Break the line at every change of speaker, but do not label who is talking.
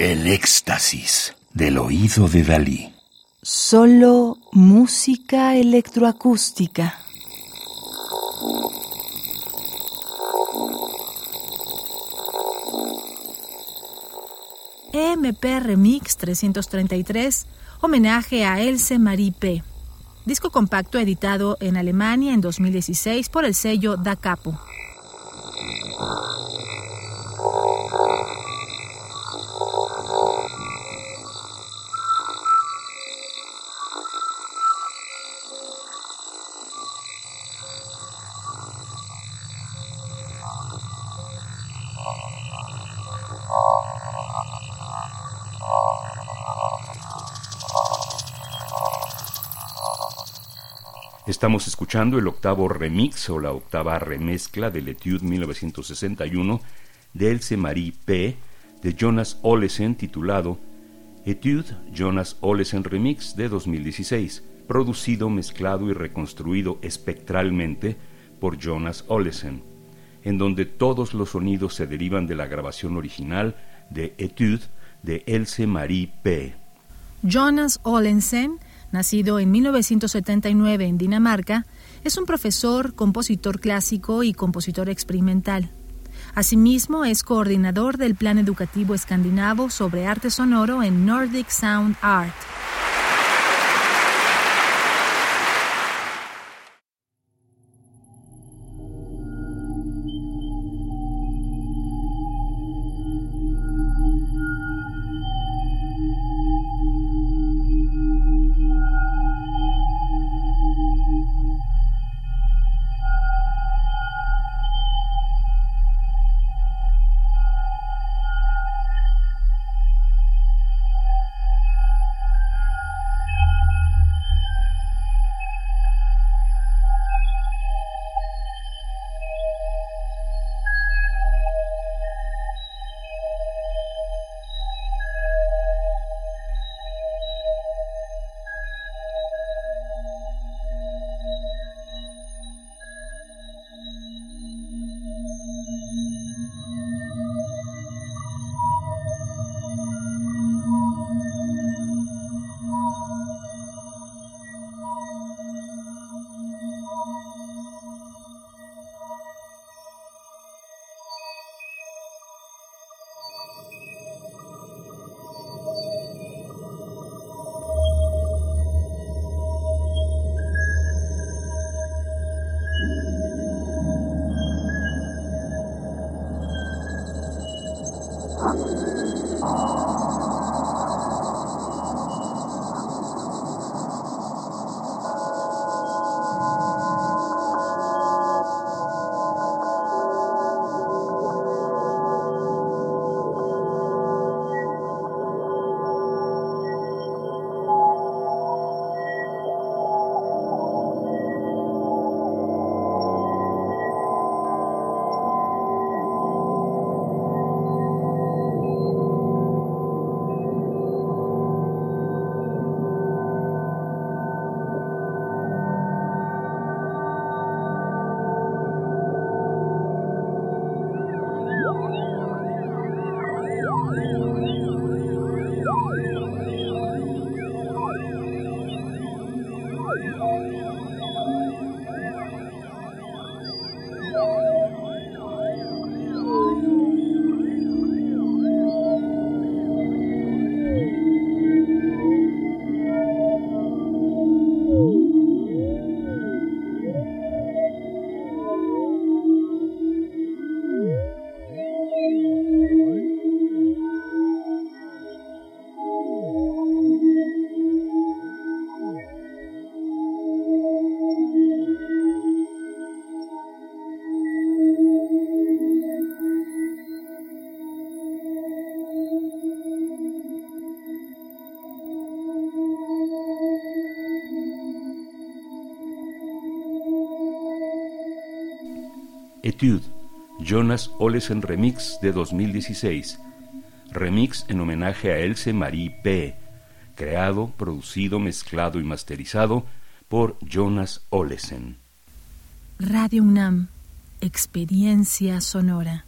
El éxtasis del oído de Dalí.
Solo música electroacústica. EMP Remix 333, homenaje a Else Marie P. Disco compacto editado en Alemania en 2016 por el sello Da Capo.
Estamos escuchando el octavo remix o la octava remezcla del Etude 1961 de Else Marie P. de Jonas Olesen titulado Etude Jonas Olesen Remix de 2016, producido, mezclado y reconstruido espectralmente por Jonas Olesen, en donde todos los sonidos se derivan de la grabación original de Etude de Else Marie P.
Jonas Olesen nacido en 1979 en Dinamarca, es un profesor, compositor clásico y compositor experimental. Asimismo, es coordinador del Plan Educativo Escandinavo sobre Arte Sonoro en Nordic Sound Art. 아. 아.
Etude, Jonas Olesen Remix de 2016. Remix en homenaje a Else Marie P. Creado, producido, mezclado y masterizado por Jonas Olesen.
Radio UNAM, experiencia sonora.